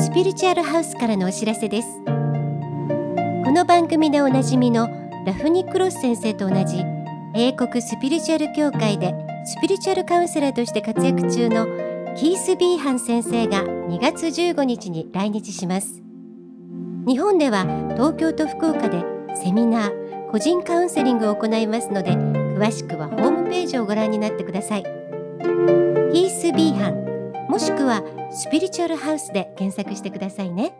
スピリチュアルハウスからのお知らせです。この番組でおなじみのラフニ・クロス先生と同じ英国スピリチュアル協会でスピリチュアルカウンセラーとして活躍中のキース・ビーハン先生が2月15日に来日します。日本では東京と福岡でセミナー個人カウンセリングを行いますので詳しくはホームページをご覧になってください。キース・ビーハンもしくはスピリチュアルハウスで検索してくださいね。